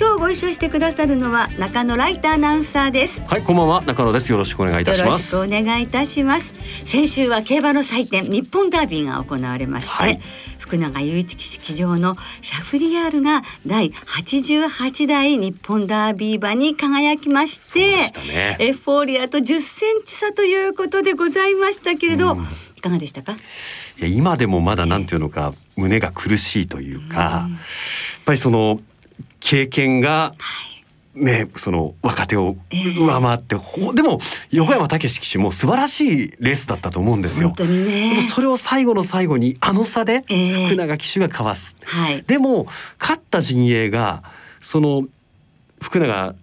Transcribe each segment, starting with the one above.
今日ご一緒してくださるのは中野ライターアナウンサーです。はいこんばんは。中野です。よろしくお願いいたします。よろしくお願いいたします。先週は競馬の祭典日本ダービーが行われまして、はい、福永雄一騎乗のシャフリヤールが第88代日本ダービー馬に輝きまして、ね、エフォーリアと10センチ差ということでございましたけれど、うん、いかがでしたか？いや今でもまだなんていうのか、えー、胸が苦しいというか、うん、やっぱりその経験が、ね、その若手を上回って、えー、でも横山武史騎手も素晴らしいレースだったと思うんですよ。本当にね、でもそれを最後の最後にあの差で福永騎手がかわす。えーはい、でも勝った陣営がその福永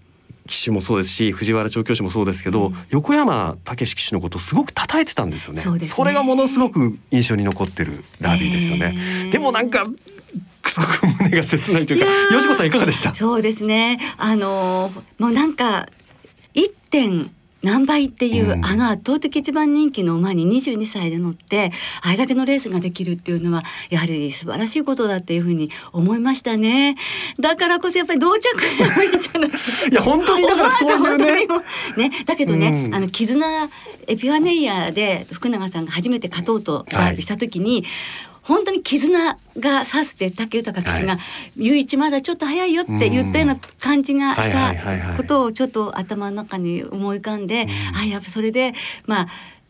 騎手もそうですし藤原調教師もそうですけど、うん、横山武史騎手のことをすごく称えてたんですよね。そ、ね、れがものすごく印象に残ってるダービーですよね。えー、でもなんかすごく胸が切ないというか、よしこさんいかがでした？そうですね。あのもうなんか一点何倍っていう、うん、あの圧倒的一番人気の馬に22歳で乗ってあれだけのレースができるっていうのはやはり素晴らしいことだっていうふうに思いましたね。だからこそやっぱり同着でもいいじゃない。いや本当にだからそういうね。ね。だけどね、うん、あの絆エピファネイアで福永さんが初めて勝とうとダービーした時に、はい本当に絆がさして武豊騎手が「雄、一、まだちょっと早いよ」って言ったような感じがしたことをちょっと頭の中に思い浮かんで、あやっぱそれでまあ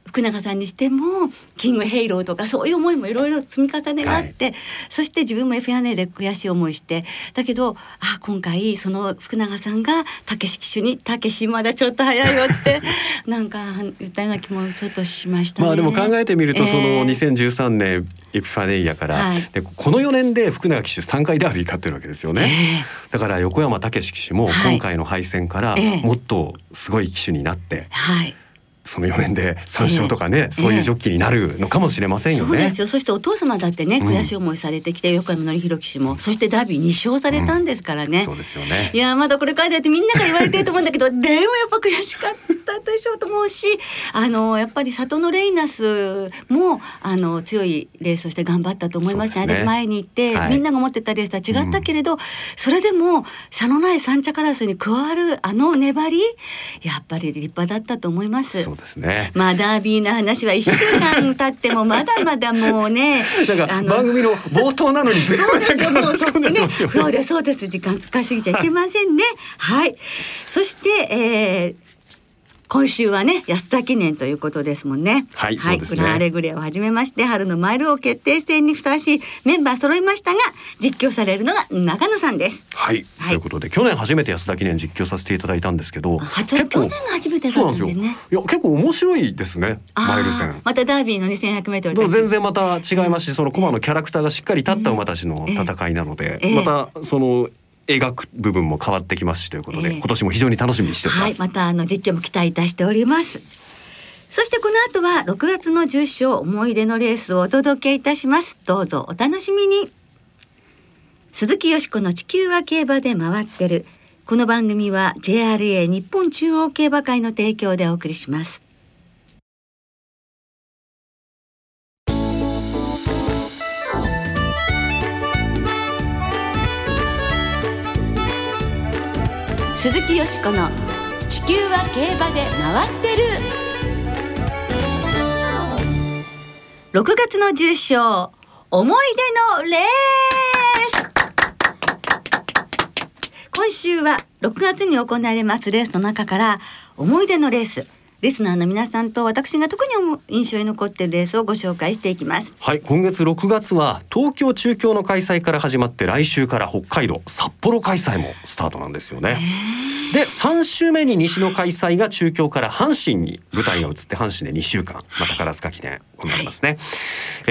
福永さんにしてもキングヘイローとかそういう思いもいろいろ積み重ねがあって、はい、そして自分も F&A で悔しい思いしてだけどあ今回その福永さんがたけし騎手に「たけしまだちょっと早いよ」って なんか言ったような気もちょっとしました、ね、まあでも考えてみると、その2013年エピファネイアから、はい、でこの4年で福永騎手3回ダービー勝ってるわけですよね、えー、だから横山武史騎手も今回の敗戦からもっとすごい騎手になって、はいその4年で3勝とかね、えー、そういうジョッキーになるのかもしれませんよね。そうですよ。そしてお父様だってね悔しい思いされてきて、うん、横山典弘騎手もそしてダービー2勝されたんですからね。うん、そうですよね。いやまだこれからだってみんなが言われてると思うんだけど でもやっぱ悔しかったでしょうと思うしあのやっぱり里のレイナスもあの強いレースをして頑張ったと思いましたね。ね前に行って、はい、みんなが持ってたレースとは違ったけれど、うん、それでも差のない三着争いに加わるあの粘りやっぱり立派だったと思います。そうですね。まあダービーの話は一週間経ってもまだまだもうね。なんか番組の冒頭なのにそうですよもうそねそうです そうです時間使いすぎちゃいけませんね。はい。そして、えー、今週はね安田記念ということですもんね。はい、はい、ね、グランアレグレをはじめまして春のマイル王決定戦にふさわしいメンバー揃いましたが実況されるのが中野さんです。はい、はい、ということで去年初めて安田記念実況させていただいたんですけど、結構去年が初めてだったんでね。いや結構面白いですねマイル戦。またダービーの2100メートル全然また違いますし、そのコマのキャラクターがしっかり立った馬たちの戦いなので、またその描く部分も変わってきますしということで、えー、今年も非常に楽しみにしております。はい、またあの実況も期待いたしております。そしてこの後は6月の重賞思い出のレースをお届けいたします。どうぞお楽しみに。鈴木よしこの地球は競馬で回ってる。この番組は JRA 日本中央競馬会の提供でお送りします。鈴木よしこの地球は競馬で回ってる。6月の重賞思い出のレース。今週は6月に行われますレースの中から思い出のレース。リスナーの皆さんと私が特に印象に残っているレースをご紹介していきます。はい今月6月は東京中京の開催から始まって来週から北海道札幌開催もスタートなんですよねで3週目に西の開催が中京から阪神に舞台が移って阪神で2週間、まあ、宝塚記念行われますね、はい、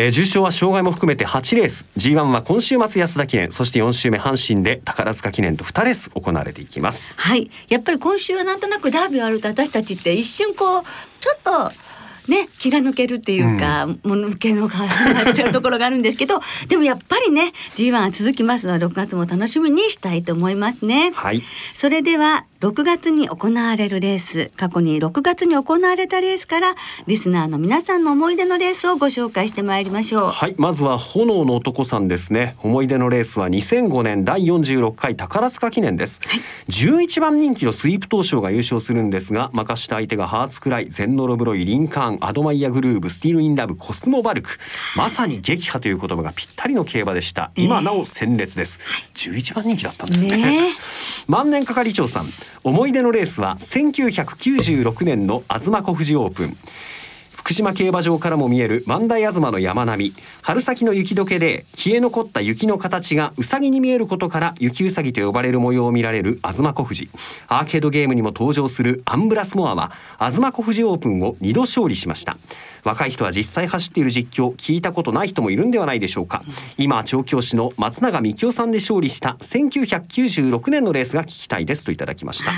えー、重賞は障害も含めて8レース。G1 は今週末安田記念。そして4週目阪神で宝塚記念と2レース行われていきます。はい。やっぱり今週はなんとなくダービーあると私たちって一瞬こうちょっとね気が抜けるっていうか、うん、もぬけの皮になっちゃうところがあるんですけどでもやっぱりね G1 は続きますので6月も楽しみにしたいと思いますね。はい、それでは6月に行われるレース過去に6月に行われたレースからリスナーの皆さんの思い出のレースをご紹介してまいりましょう。はいまずは炎の男さんですね。思い出のレースは2005年第46回宝塚記念です、はい、11番人気のスイープ東証が優勝するんですが負かした相手がハーツクライゼンノロブロイリンカーンアドマイヤグルーブスティールインラブコスモバルク。まさに撃破という言葉がぴったりの競馬でした。今なお鮮烈です、えー、11番人気だったんですね、ね、万年係長さん思い出のレースは1996年の東小富士オープン。福島競馬場からも見える万代東の山並み。春先の雪解けで消え残った雪の形がうさぎに見えることから雪うさぎと呼ばれる模様を見られる東小富士アーケードゲームにも登場するアンブラスモアは東小富士オープンを2度勝利しました。若い人は実際走っている実況聞いたことない人もいるんではないでしょうか。今調教師の松永幹夫さんで勝利した1996年のレースが聞きたいですといただきました。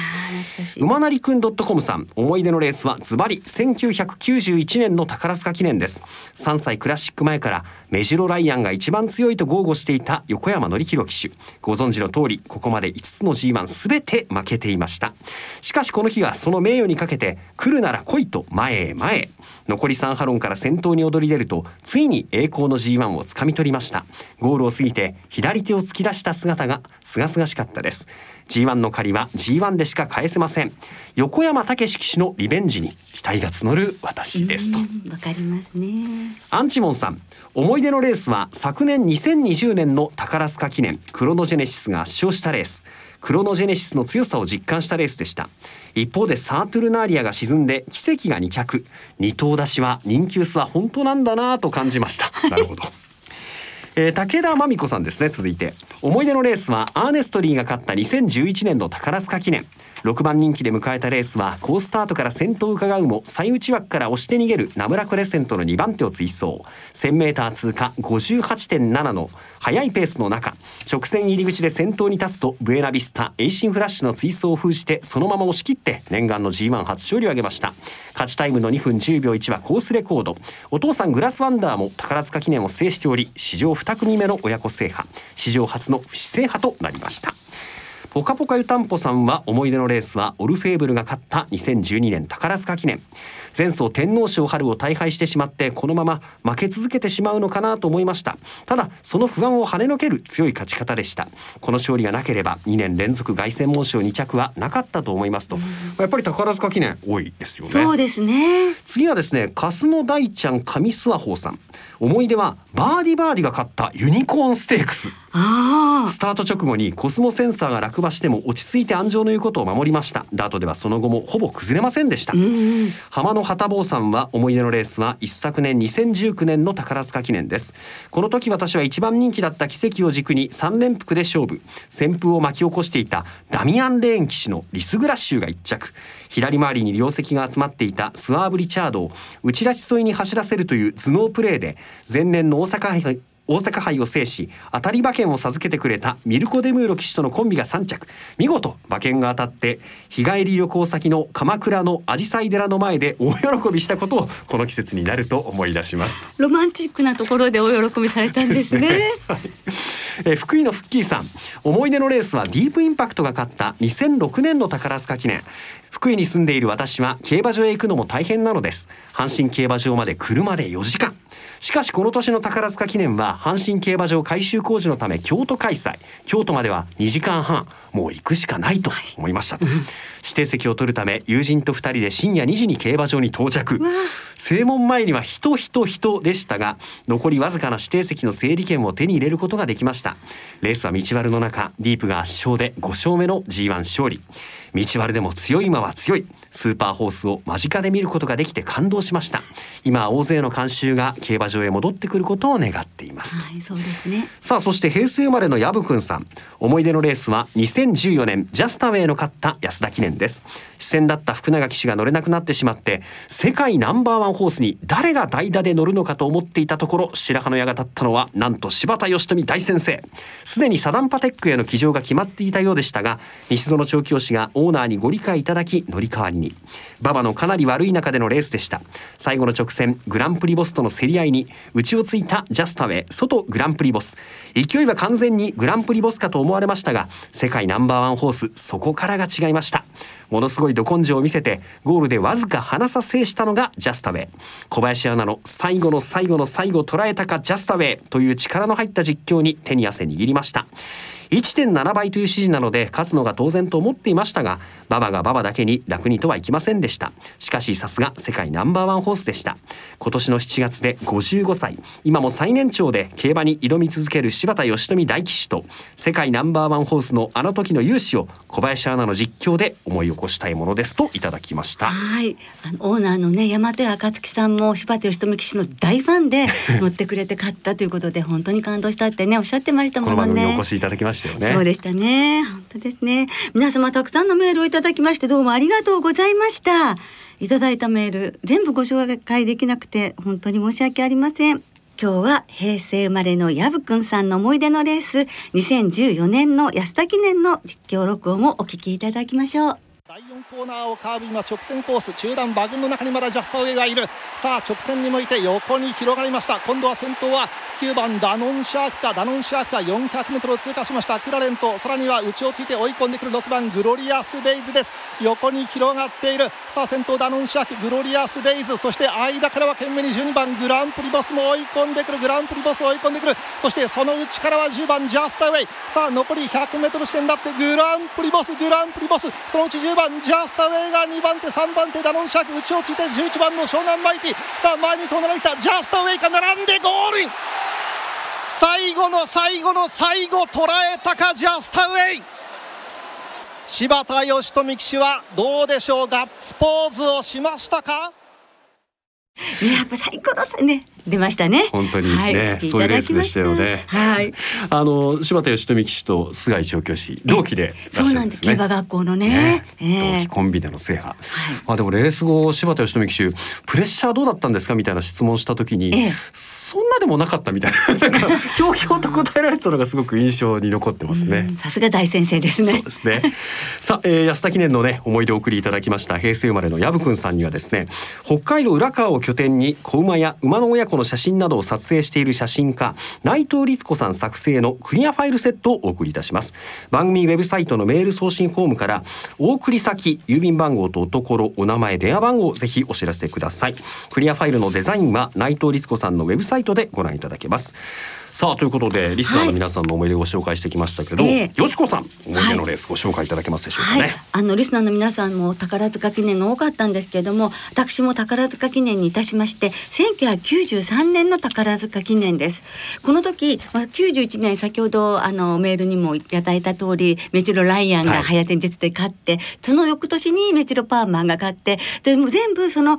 馬なりくん .com さん思い出のレースはズバリ1991年の宝塚記念です。3歳クラシック前からメジロライアンが一番強いと豪語していた横山典弘騎手。ご存知の通りここまで5つの G1 すべて負けていました。しかしこの日はその名誉にかけて来るなら来いと前へ前へ。残り3ハロンから先頭に躍り出るとついに栄光の G1 をつかみ取りました。ゴールを過ぎて左手を突き出した姿が清々しかったです。G1 の借りは G1 でしか返せません。横山武史騎手のリベンジに期待が募る私ですと。わかりますね。アンチモンさん思い出のレースは昨年2020年の宝塚記念クロノジェネシスが圧勝したレース。クロノジェネシスの強さを実感したレースでした一方でサートゥルナーリアが沈んでキセキが2着。二頭出しは人気薄は本当なんだなと感じました。なるほど。えー、武田真美子さんですね続いて。思い出のレースはアーネストリーが勝った2011年の宝塚記念6番人気で迎えたレースは好スタートから先頭を伺うも最内枠から押して逃げるナムラクレセントの2番手を追走。1000m 通過58.7の速いペースの中。直線入り口で先頭に立つとブエナビスタエイシンフラッシュの追走を封じてそのまま押し切って念願の G1 初勝利を挙げました。勝ちタイムの2分10秒1はコースレコード。お父さんグラスワンダーも宝塚記念を制しており史上2組目の親子制覇。史上初の不死制覇となりました。ポカポカ湯たんぽさんは思い出のレースはオルフェーブルが勝った2012年宝塚記念。前走天皇賞春を大敗してしまってこのまま負け続けてしまうのかなと思いました。ただその不安を跳ねのける強い勝ち方でした。この勝利がなければ2年連続凱旋門賞2着はなかったと思いますと、やっぱり宝塚記念多いですよね。そうですね。次はですね粕野大ちゃん上諏訪さん。思い出はバーディバーディが勝ったユニコーンステークス。スタート直後にコスモセンサーが落馬しても落ち着いて鞍上の言うことを守りました。ダートではその後もほぼ崩れませんでした、浜の旗坊さんは思い出のレースは一昨年2019年の宝塚記念です。この時私は一番人気だったキセキを軸に3連複で勝負。旋風を巻き起こしていたダミアン・レーン騎手のリスグラッシュが1着。左回りに両席が集まっていたスワーブ・リチャードを内出し沿いに走らせるという頭脳プレーで前年の大阪杯大阪杯を制し当たり馬券を授けてくれたミルコ・デムーロ騎手とのコンビが3着。見事馬券が当たって日帰り旅行先の鎌倉の紫陽花寺の前で大喜びしたことをこの季節になると思い出します。ロマンチックなところで大喜びされたんですね。ね。え福井のフッキーさん。思い出のレースはディープインパクトが勝った2006年の宝塚記念。福井に住んでいる私は競馬場へ行くのも大変なのです。阪神競馬場まで車で4時間。しかしこの年の宝塚記念は阪神競馬場改修工事のため京都開催。京都までは2時間半。もう行くしかないと思いました、はい、指定席を取るため友人と2人で深夜2時に競馬場に到着。正門前には人人人でしたが残りわずかな指定席の整理券を手に入れることができました。レースは道悪の中。ディープが圧勝で5勝目の G1 勝利道悪でも強い馬は強い。スーパーホースを間近で見ることができて感動しました。今大勢の観衆が競馬場へ戻ってくることを願っています、はい、そうですね。さあそして平成生まれの薮くんさん。思い出のレースは2014年ジャスタウェイの勝った安田記念です。視線だった福永騎手が乗れなくなってしまって世界ナンバーワンホースに誰が代打で乗るのかと思っていたところ白羽の矢が立ったのはなんと柴田義富大先生。すでにサダンパテックへの騎乗が決まっていたようでしたが西園調教師がオーナーにご理解いただき乗り換わりに。馬場のかなり悪い中でのレースでした。最後の直線グランプリボスとの競り合いに内をついたジャスタウェイ外グランプリボス。勢いは完全にグランプリボスかと思われましたが世界ナンバーワンホースそこからが違いました。ものすごいど根性を見せてゴールでわずか離さ制したのがジャスタウェイ。小林アナの最後の最後の最後捉えたかジャスタウェイという力の入った実況に手に汗握りました。1.7倍という指示なので勝つのが当然と思っていましたが馬場が馬場だけに楽にとはいきませんでした。しかしさすが世界ナンバーワンホースでした。今年の7月で55歳今も最年長で競馬に挑み続ける柴田義富大騎手と世界ナンバーワンホースのあの時の勇姿を小林アナの実況で思い起こしたいものですといただきました。はい。あのオーナーのね山手暁さんも柴田義富騎手の大ファンで 乗ってくれて勝ったということで本当に感動したってねおっしゃってましたもんね。この番組お越しいただきましたよね。そうでしたね。本当ですね。皆様たくさんのメールをいただきましてどうもありがとうございました。いただいたメール全部ご紹介できなくて本当に申し訳ありません。今日は平成生まれのヤブくんさんの思い出のレース2014年の安田記念の実況録音をお聞きいただきましょう。第4コーナーをカーブ今直線コース中段馬群の中にまだジャスタウェイがいる。さあ直線に向いて横に広がりました。今度は先頭は9番ダノンシャークか。ダノンシャークか 400m を通過しました。クラレントさらには内をついて追い込んでくる6番グロリアスデイズです。横に広がっている。さあ先頭ダノンシャークグロリアスデイズ。そして間からは懸命に12番グランプリボスも追い込んでくる。グランプリボスを追い込んでくる。そしてその内からは10番ジャスタウェイ。さあ残り 100m 地点だって。グランプリボスグランプリボス。そのうち10番ジャスタウェイが2番手3番手ダノンシャーク内をついて11番の湘南マイティ。さあ前に飛んでいた。ジャスタウェイが並んでゴールイン。最後の最後の最後捉えたかジャスタウェイ。柴田義富騎手はどうでしょう？ガッツポーズをしましたか？ねやっぱ最高のね。出ましたね。本当にね、はい、そういうレースでしたよね。はい。あの柴田義富騎手と菅井調教師同期で、ね、そうなんです。競馬学校のね。ねえー、同期コンビでの制覇。はい、まあでもレース後柴田義富騎手プレッシャーどうだったんですかみたいな質問した時に、えー、そんなでもなかったみたいな なんかひょうひょうと答えられてたのがすごく印象に残ってますね。さすが大先生ですね。そうですね。さあ、えー、安田記念のね思い出を送りいただきました平成生まれの薮くんさんにはですね北海道浦川を拠点に子馬や馬の親子の写真などを撮影している写真家内藤律子さん作成のクリアファイルセットをお送りいたします。番組ウェブサイトのメール送信フォームからお送り先郵便番号とところお名前電話番号をぜひお知らせください。クリアファイルのデザインは内藤律子さんのウェブサイトでご覧いただけます。さあということでリスナーの皆さんの思い出をご紹介してきましたけど、はい、よしこさん思い出のレースご紹介いただけますでしょうかね、はい。はい、あのリスナーの皆さんも宝塚記念が多かったんですけれども私も宝塚記念にいたしまして1993年の宝塚記念です。この時、まあ、91年先ほどあのメールにもいただいた通りメチロライアンが早天術で勝って、その翌年にメチロパーマンが勝ってでも全部その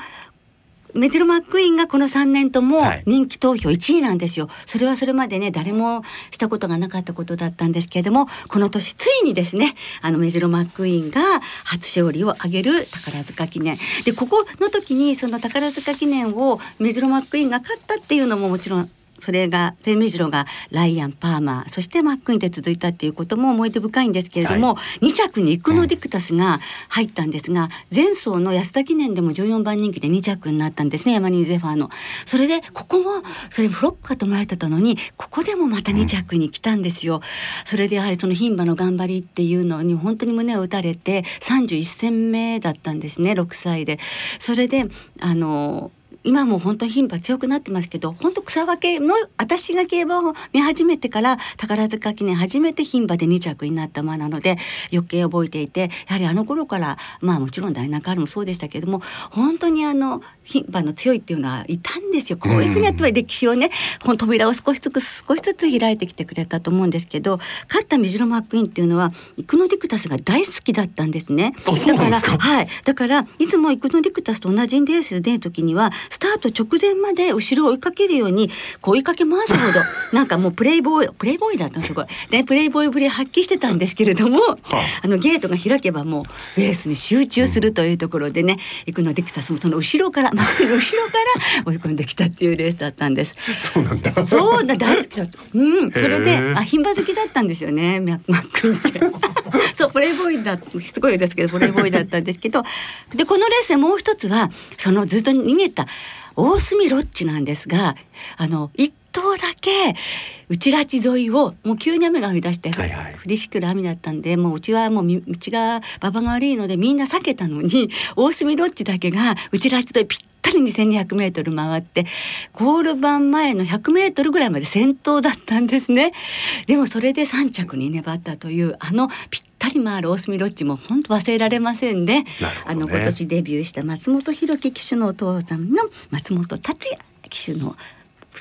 メジロマックイーンがこの3年とも人気投票1位なんですよ、はい、それはそれまでね誰もしたことがなかったことだったんですけれどもこの年ついにですねあのメジロマックイーンが初勝利を挙げる宝塚記念。でここの時にその宝塚記念をメジロマックイーンが勝ったっていうのももちろんそれがテメジロがライアンパーマーそしてマックイーンで続いたっていうことも思い出深いんですけれども、はい、2着にイクノディクタスが入ったんですが、うん、前走の安田記念でも14番人気で2着になったんですねヤマニーゼファーの。それでここもそれフロックかと思われてたのにここでもまた2着に来たんですよ。うん、それでやはりその牝馬の頑張りっていうのに本当に胸を打たれて31戦目だったんですね6歳で。それであの今も本当に牝馬強くなってますけど本当草分けの私が競馬を見始めてから宝塚記念初めて牝馬で2着になった馬なので余計覚えていてやはりあの頃からまあもちろんダイナカールもそうでしたけども本当にあの牝馬の強いっていうのはいたんですよ。こういうふうにやっては歴史をねこの扉を少しずつ少しずつ開いてきてくれたと思うんですけど勝ったメジロマックイーンっていうのはイクノディクタスが大好きだったんですね。だからはい。だからいつもイクノディクタスと同じレースで出る時にはスタート直前まで後ろを追いかけるようにこう追いかけ回すほど なんかもうプレイボーイプレイボーイだったんすごい でプレイボーイぶり発揮してたんですけれども、はあ、あのゲートが開けばもうレースに集中するというところでね、うん、イクノディクタスもその後ろから 後ろから追い込んできたっていうレースだったんです。そうなんだ。そうだ大好きだった。うん、それであ牝馬好きだったんですよねマックンって。そうプレイボーイだすごいですけどプレイボーイだったんですけどでこのレースでもう一つはそのずっと逃げた大隅ロッチなんですがあの一頭だけ内拉致沿いをもう急に雨が降り出して、はいはい、降りしくる雨だったんでもううちはもう道が馬場が悪いのでみんな避けたのに大隅ロッチだけが内拉致沿いぴったりに1200メートル回ってゴール板前の100メートルぐらいまで先頭だったんですね。でもそれで3着に粘ったというあのぴったり回る大隅ロッチも本当忘れられませんね、ね、あの今年デビューした松本弘樹騎手のお父さんの松本達也騎手の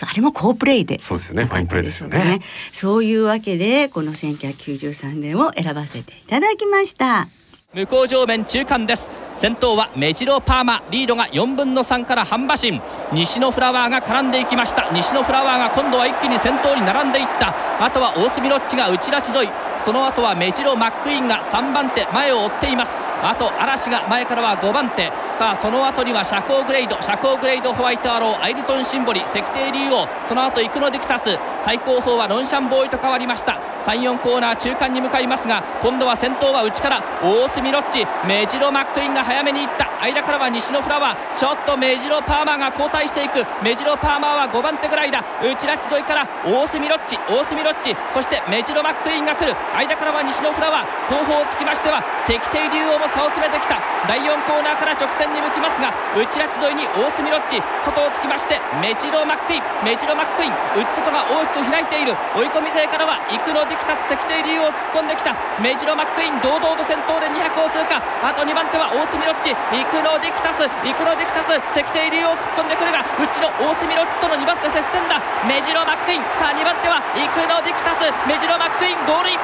あれも好プレイでそうですね。ファインプレーですよね。そういうわけでこの1993年を選ばせていただきました向こう上面中間です。先頭はメジロパーマリードが4分の3から半馬身。西のフラワーが絡んでいきました。西のフラワーが今度は一気に先頭に並んでいった。あとは大隅ロッチが内出し沿い。その後はメジロマックイーンが3番手前を追っています。あとアラシが前からは5番手。さあその後にはシャコーグレイドシャコーグレイドホワイトアローアイルトンシンボリセキテイリュウオーその後イクノディクタス。最後方はロンシャンボーイと変わりました。34コーナー中間に向かいますが今度は先頭は内からオースミロッチ。メジロマックイーンが早めに行った。間からはニシノフラワーちょっとメジロパーマーが交代していく。メジロパーマーは5番手ぐらいだ。内埒沿いからオースミロッチ。オースミロッチ。そしてメジロマックイーンが来る。間からはニシノフラワー。後方をつきましてはセキテイリュウオーも差を詰めてきた。第4コーナーから直線に向きますが内埒沿いにオースミロッチ。外をつきましてメジロマックイーン。メジロマックイーン。内外が大きく開いている追い込み勢からはイクノディクタスセキテイリュウオー突っ込んできた。メジロマックイーン堂々と先頭で200を通過。あと2番手はオースミロッチイクノディクタスイクノディクタスセキテイリュウオー突っ込んでくるが内のオースミロッチとの2番手接戦だ。メジロマックイーンさあ2番手はイクノディクタスメジロマックイーンゴールイン。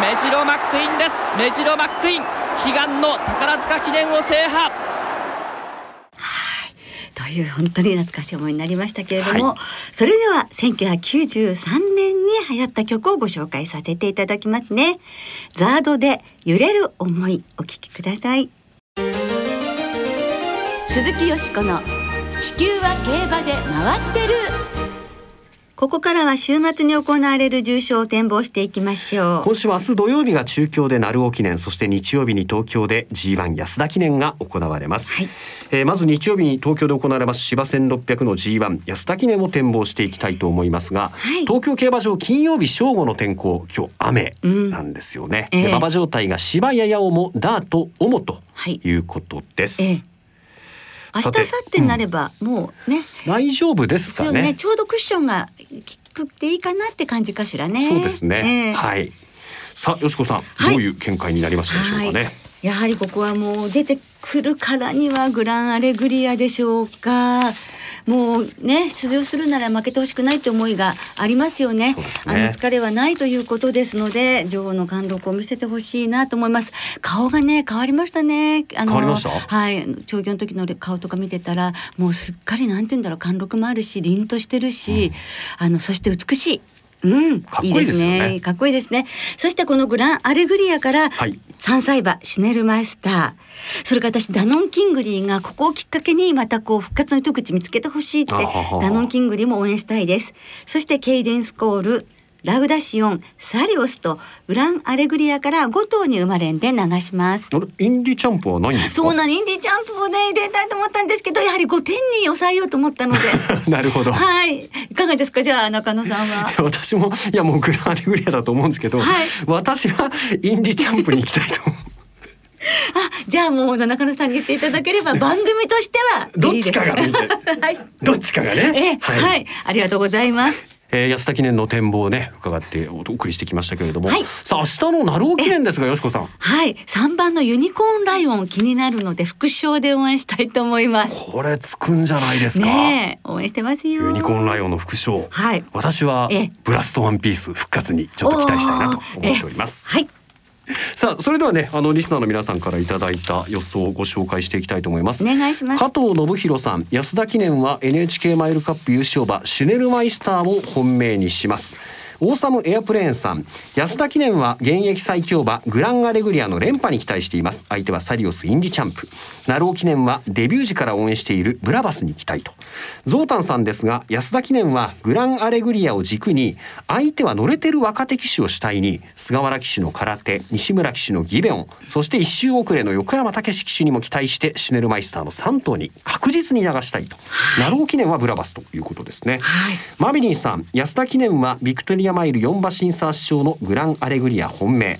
メジロマックインです。メジロマックイン。悲願の宝塚記念を制覇。いう本当に懐かしい思いになりましたけれども、はい、それでは1993年に流行った曲をご紹介させていただきますね。ザードで揺れる思いお聞きください。鈴木よしこの地球は競馬で回ってるここからは週末に行われる重賞を展望していきましょう。今週は明日土曜日が中京で鳴尾記念そして日曜日に東京で G1 安田記念が行われます、はい、えー、まず日曜日に東京で行われます芝1600の G1 安田記念を展望していきたいと思いますが、はい、東京競馬場金曜日正午の天候今日雨なんですよね、うんえ。ー、馬場状態が芝ややおもダートおもとい。うことです、はいえー明日明後日になればもうね、うん、大丈夫ですかね、ね、ちょうどクッションが効くていいかなって感じかしらね。そうですね、えー、はい。さあよしこさん、はい、どういう見解になりましたでしょうかね、はい、やはりここはもう出てくるからにはグランアレグリアでしょうかもうね出場するなら負けてほしくないって思いがありますよね、ね、あの疲れはないということですので女王の貫禄を見せてほしいなと思います。顔がね変わりましたね。あのはい。調教の時の顔とか見てたらもうすっかりなんて言うんだろう貫禄もあるし凛としてるし、うん、あのそして美しいうん、いいですね。かっこいいですね。そしてこのグランアレグリアから3歳馬シュネルマイスター。それから私ダノン・キングリーがここをきっかけにまたこう復活の糸口見つけてほしいってダノン・キングリーも応援したいです。そしてケイデンスコールラグダシオン、サリオスとグランアレグリアから5頭に生まれんで流します。インディチャンプはないんですそうなインディチャンプをね入れたいと思ったんですけど、やはり5点に抑えようと思ったので。なるほど。はい。いかがですか？じゃあ中野さんは？私 もいやもうグランアレグリアだと思うんですけど、はい、私はインディチャンプに行きたいと思う。じゃあもう中野さんに言っていただければ番組としてはどっちかがはい、どっちかがね、はい、はい、ありがとうございます。えー、安田記念の展望をね伺ってお送りしてきましたけれども、はい、さあ明日の鳴尾記念ですがよしこさん。はい。三番のユニコーンライオン気になるので副賞で応援したいと思います。これつくんじゃないですか。ね応援してますよ。ユニコーンライオンの副賞。はい。私はブラストワンピース復活にちょっと期待したいなと思っております。はい さあそれではねあのリスナーの皆さんからいただいた予想をご紹介していきたいと思います。お願いします。加藤信弘さん安田記念は NHK マイルカップ優勝馬シュネルマイスターを本命にしますオーサムエアプレーンさん。安田記念は現役最強馬グランアレグリアの連覇に期待しています。相手はサリオスインディチャンプ。鳴尾記念はデビュー時から応援しているブラバスに期待と。ゾウタンさんですが安田記念はグランアレグリアを軸に相手は乗れてる若手騎手を主体に菅原騎手のカラテ西村騎手のギベオンそして一周遅れの横山武史騎手にも期待してシュネルマイスターの3頭に確実に流したいと、はい、鳴尾記念はブラバスということですね、はい、マビリンさん安田記念はビクトリアマイル4馬身差勝のグランアレグリア本命。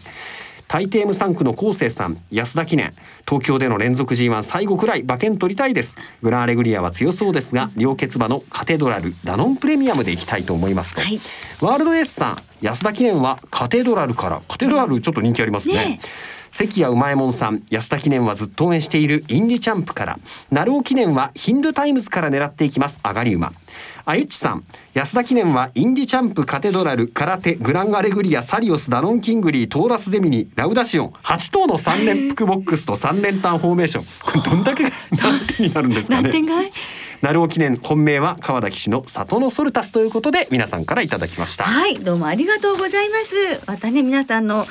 大抵無産区の昴生さん安田記念。東京での連続 G1 最後くらい馬券取りたいです。グランアレグリアは強そうですが良血馬のカテドラルダノンプレミアムでいきたいと思いますと、はい、ワールドエースさん安田記念はカテドラルからカテドラルちょっと人気ありますね。ね関谷うまえもんさん安田記念はずっと応援しているインディチャンプから。鳴尾記念はヒンドゥタイムズから狙っていきます。上がり馬。あゆっちさん安田記念はインディチャンプカテドラルカラテグランアレグリアサリオスダノンキングリートーラスゼミニラウダシオン8頭の3連複ボックスと3連単フォーメーション。これどんだけ 何点になるんですかね。鳴尾記念本命は川田騎士の里のソルタスということで皆さんからいただきました。はいどうもありがとうございます。またね皆さんの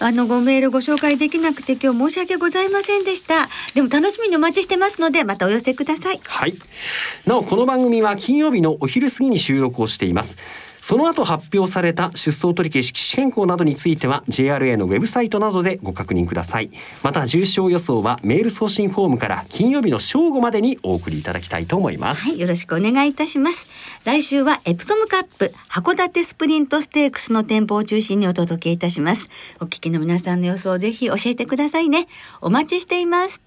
あのごメールご紹介できなくて今日申し訳ございませんでした。でも楽しみにお待ちしてますのでまたお寄せください。はい。なおこの番組は金曜日のお昼過ぎに収録をしています。その後発表された出走取り消し機種変更などについては JRA のウェブサイトなどでご確認ください。また重症予想はメール送信フォームから金曜日の正午までにお送りいただきたいと思います。はいよろしくお願いいたします。来週はエプソムカップ函館スプリントステークスの店舗を中心にお届けいたします。お聞きの皆さんの予想をぜひ教えてくださいね。お待ちしています。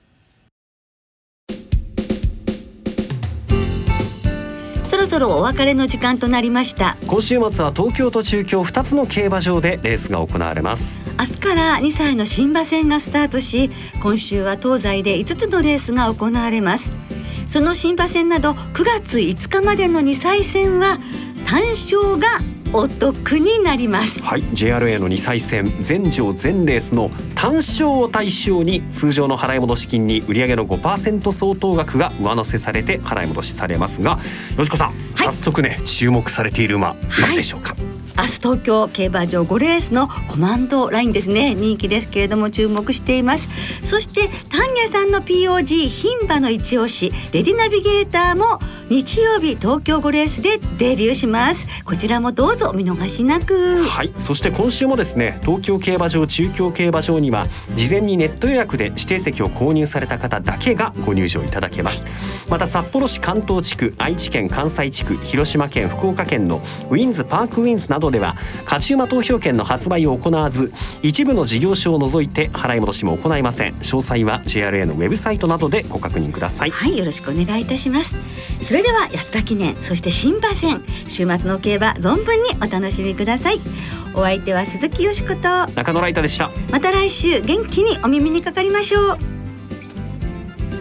ろそろお別れの時間となりました。今週末は東京と中京2つの競馬場でレースが行われます。明日から2歳の新馬戦がスタートし今週は東西で5つのレースが行われます。その新馬戦など9月5日までの2歳戦は単勝がお得になります。はい。JRA の2歳戦全場全レースの単勝を対象に通常の払い戻し金に売上の5%相当額が上乗せされて払い戻しされますがよしこさん、はい、早速ね注目されている馬いますでしょうか、はい明日東京競馬場5レースのコマンドラインですね。人気ですけれども注目しています。そして丹下さんの POG 牝馬の一押しレディナビゲーターも日曜日東京5レースでデビューします。こちらもどうぞお見逃しなく。はい。そして今週もですね東京競馬場中京競馬場には事前にネット予約で指定席を購入された方だけがご入場いただけます。また札幌市関東地区愛知県関西地区広島県福岡県のウィンズパークウィンズなどでは勝ち馬投票券の発売を行わず一部の事業所を除いて払い戻しも行いません。詳細は JRA のウェブサイトなどでご確認ください。はいよろしくお願いいたします。それでは安田記念そして新馬戦週末の競馬存分にお楽しみください。お相手は鈴木よしこと中野雷太でした。また来週元気にお耳にかかりましょう。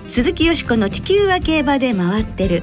鈴木よしこの地球は競馬で回ってる